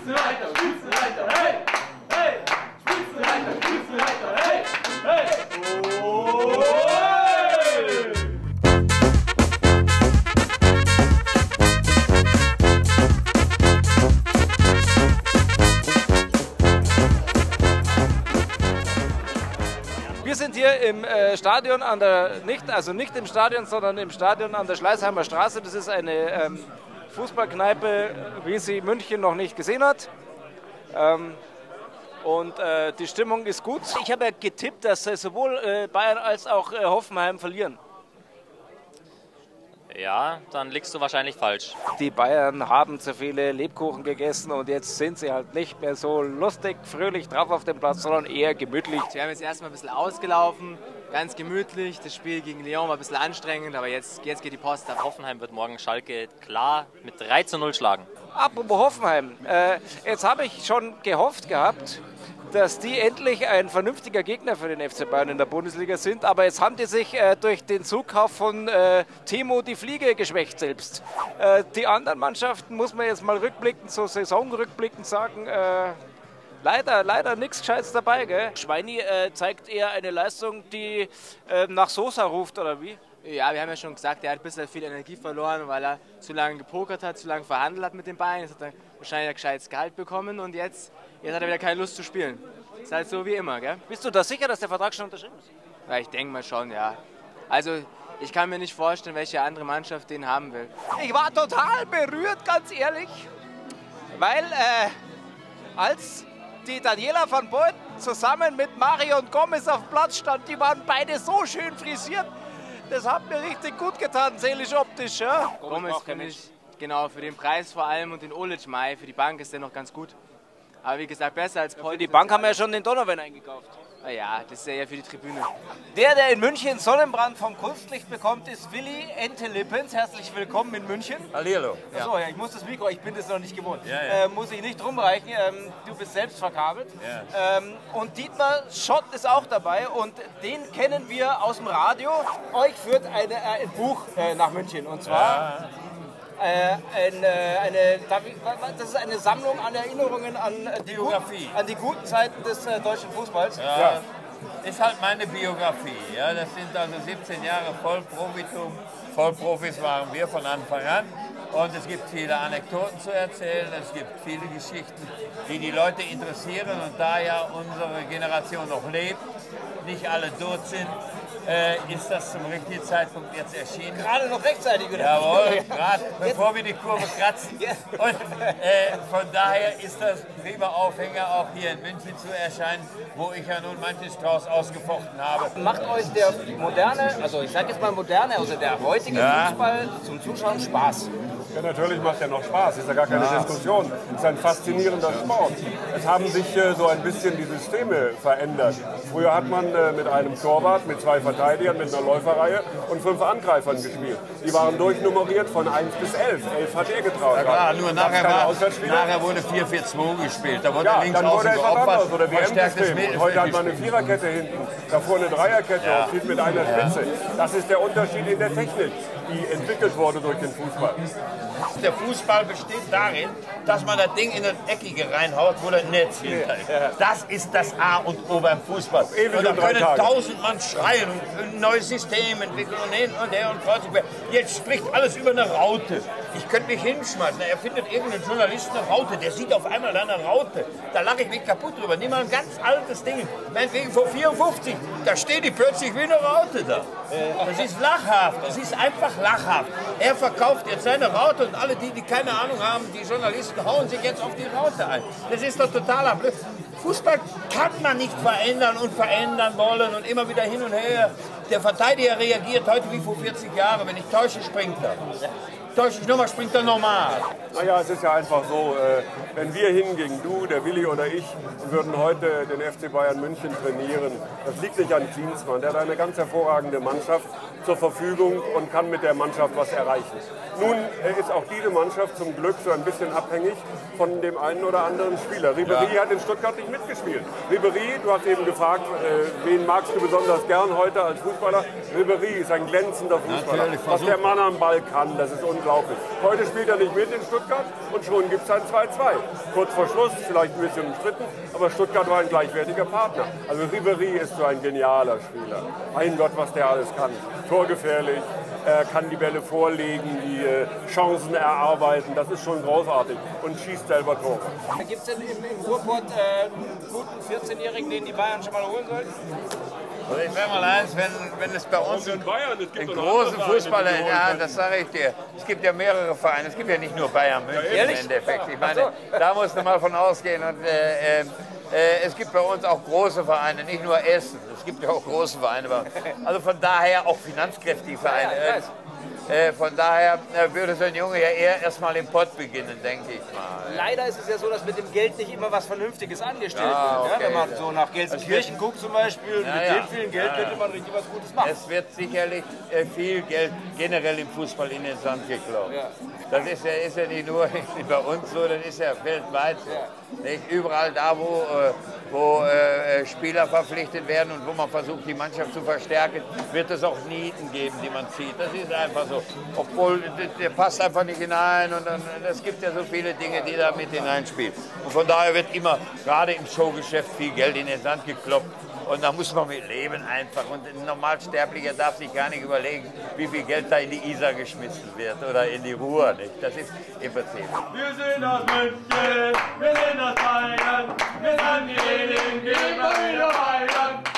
Spitzenreiter, Spitzenreiter, hey! Hey! Spitzenreiter, Spitzenreiter, hey! Hey! Oh! Wir sind hier im äh, Stadion an der, nicht, also nicht im Stadion, sondern im Stadion an der Schleißheimer Straße. Das ist eine ähm, Fußballkneipe, wie sie München noch nicht gesehen hat. Ähm, und äh, die Stimmung ist gut. Ich habe ja getippt, dass äh, sowohl äh, Bayern als auch äh, Hoffenheim verlieren. Ja, dann liegst du wahrscheinlich falsch. Die Bayern haben zu viele Lebkuchen gegessen und jetzt sind sie halt nicht mehr so lustig, fröhlich drauf auf dem Platz, sondern eher gemütlich. Wir haben jetzt erstmal ein bisschen ausgelaufen, ganz gemütlich. Das Spiel gegen Lyon war ein bisschen anstrengend, aber jetzt, jetzt geht die Post ab. Hoffenheim wird morgen Schalke klar mit 3 zu 0 schlagen. Apropos Hoffenheim, äh, jetzt habe ich schon gehofft gehabt, dass die endlich ein vernünftiger Gegner für den FC Bayern in der Bundesliga sind, aber jetzt haben die sich äh, durch den Zukauf von äh, Timo die Fliege geschwächt selbst. Äh, die anderen Mannschaften, muss man jetzt mal rückblickend, so saisonrückblickend sagen, äh, leider, leider nichts Gescheites dabei. Gell? Schweini äh, zeigt eher eine Leistung, die äh, nach Sosa ruft, oder wie? Ja, wir haben ja schon gesagt, er hat ein bisschen viel Energie verloren, weil er zu lange gepokert hat, zu lange verhandelt hat mit den Bayern. Jetzt hat er wahrscheinlich ein gescheites Gehalt bekommen und jetzt, jetzt hat er wieder keine Lust zu spielen. Ist halt so wie immer, gell? Bist du da sicher, dass der Vertrag schon unterschrieben ist? Ja, ich denke mal schon, ja. Also, ich kann mir nicht vorstellen, welche andere Mannschaft den haben will. Ich war total berührt, ganz ehrlich, weil äh, als die Daniela van Beuten zusammen mit Marion Gomez auf dem Platz stand, die waren beide so schön frisiert. Das hat mir richtig gut getan, seelisch optisch. Ja? Gomez finde ich, genau, für den Preis vor allem und den Olic Mai, für die Bank ist der noch ganz gut. Aber wie gesagt, besser als Paul. Für die Bank haben wir ja schon den Donovan eingekauft. Ah ja, das ist ja eher für die Tribüne. Der, der in München Sonnenbrand vom Kunstlicht bekommt, ist Willi Entelippens. Herzlich willkommen in München. Hallihallo. Achso, ja, ich muss das Mikro, ich bin das noch nicht gewohnt. Ja, ja. Äh, muss ich nicht rumreichen, ähm, du bist selbst verkabelt. Ja. Ähm, und Dietmar Schott ist auch dabei und den kennen wir aus dem Radio. Euch führt eine, äh, ein Buch äh, nach München und zwar äh, äh, eine, ich- das ist eine Sammlung an Erinnerungen an äh, die, Biografie. Guten, an die guten Zeiten des äh, deutschen Fußballs. Ja. Ist halt meine Biografie. Ja, das sind also 17 Jahre Vollprofitum. Vollprofis waren wir von Anfang an. Und es gibt viele Anekdoten zu erzählen, es gibt viele Geschichten, die die Leute interessieren. Und da ja unsere Generation noch lebt, nicht alle tot sind, äh, ist das zum richtigen Zeitpunkt jetzt erschienen. Gerade noch rechtzeitig wieder. Jawohl, gerade bevor wir die Kurve kratzen. Und äh, von daher ist das ein prima Aufhänger, auch hier in München zu erscheinen, wo ich ja nun manches draus ausgefochten habe. Macht euch der moderne, also ich sag jetzt mal moderne, also der heutige Ja. Fußball zum Zuschauen Spaß? Ja, natürlich macht er noch Spaß, ist ja gar keine Diskussion. ist ein faszinierender Sport. Es haben sich äh, so ein bisschen die Systeme verändert. Früher hat man äh, mit einem Torwart, mit zwei Verteidigern, mit einer Läuferreihe und fünf Angreifern gespielt. Die waren durchnummeriert von 1 bis 11. 11 hat er getraut. Ja klar, nur nachher, war, nachher wurde 4-4-2 gespielt. Da wurde Ja, links dann wurde etwas geopfert, oder WM-System. Heute hat man eine Viererkette hinten, davor eine Dreierkette Ja. und spielt mit einer Spitze. Das ist der Unterschied in der Technik, die entwickelt wurde durch den Fußball. Der Fußball besteht darin, dass man das Ding in das Eckige reinhaut, wo das Netz hinter ist. Das ist das A und O beim Fußball. Und da drei können tausend Mann schreien ein neues System entwickeln und hin und her und quer. Jetzt spricht alles über eine Raute. Ich könnte mich hinschmeißen. Da erfindet irgendein Journalist eine Raute. Der sieht auf einmal eine Raute. Da lache ich mich kaputt drüber. Nimm mal ein ganz altes Ding. Meinetwegen vor 54. Da steht die plötzlich wie eine Raute da. Das ist lachhaft. Das ist einfach lachhaft. Er verkauft jetzt seine Raute und alle die, die keine Ahnung haben, die Journalisten hauen sich jetzt auf die Raute ein. Das ist doch totaler Blöd. Fußball kann man nicht verändern und verändern wollen und immer wieder hin und her. Der Verteidiger reagiert heute wie vor 40 Jahren. Wenn ich täusche, springt er. Täusche ich nochmal, springt er normal. Naja, es ist ja einfach so, äh, wenn wir hingingen, du, der Willi oder ich, und würden heute den FC Bayern München trainieren, das liegt nicht an Klinsmann. Der hat eine ganz hervorragende Mannschaft zur Verfügung und kann mit der Mannschaft was erreichen. Nun äh, ist auch diese Mannschaft zum Glück so ein bisschen abhängig von dem einen oder anderen Spieler. Ribéry hat in Stuttgart nicht mitgespielt. Ribéry, du hast eben gefragt, äh, wen magst du besonders gern heute als Fußballer? Ribéry ist ein glänzender Fußballer. Natürlich, Was der Mann am Ball kann, das ist unglaublich. Unglaublich. Heute spielt er nicht mit in Stuttgart und schon gibt es ein 2-2. Kurz vor Schluss, vielleicht ein bisschen umstritten, aber Stuttgart war ein gleichwertiger Partner. Also Ribery ist so ein genialer Spieler. Mein Gott, was der alles kann. Torgefährlich, er kann die Bälle vorlegen, die äh, Chancen erarbeiten. Das ist schon großartig und schießt selber Tore. Gibt es denn im, im Ruhrpott äh, einen guten 14-Jährigen, den die Bayern schon mal holen sollten? Also ich sage mal eins, wenn, wenn es bei uns in Bayern, einen großen Vereine, Fußballer, holen ja, das sage ich dir. Es gibt ja mehrere Vereine, es gibt ja nicht nur Bayern München im ehrlich? Endeffekt. Ich meine, da musst du mal von ausgehen. Und, äh, äh, äh, es gibt bei uns auch große Vereine, nicht nur Essen. Es gibt ja auch große Vereine. Also von daher auch finanzkräftige Vereine. Äh, von daher äh, würde so ein Junge ja eher erstmal im Pott beginnen, denke ich mal. Leider ist es ja so, dass mit dem Geld nicht immer was Vernünftiges angestellt Ah, wird. okay. Ja, wenn man so nach Gelsenkirchen guckt zum Beispiel, Ja, mit ja. dem vielen Geld könnte man richtig was Gutes machen. Es wird sicherlich äh, viel Geld generell im Fußball in den Sand geklopft. Das ist ja, ist ja nicht nur bei uns so, das ist ja weltweit so. Nicht? Überall da, wo, wo äh, Spieler verpflichtet werden und wo man versucht, die Mannschaft zu verstärken, wird es auch Nieten geben, die man zieht. Das ist einfach so. Obwohl, der, passt einfach nicht hinein und es gibt ja so viele Dinge, die da mit hineinspielen. Und von daher wird immer, gerade im Showgeschäft, viel Geld in den Sand geklopft. Und da muss man mit leben einfach. Und ein Normalsterblicher darf sich gar nicht überlegen, wie viel Geld da in die Isar geschmissen wird oder in die Ruhr. Nicht? Das ist im Prinzip. Wir sind aus München, wir sind aus Bayern, wir sind die Edin, gehen wir wieder. Ole,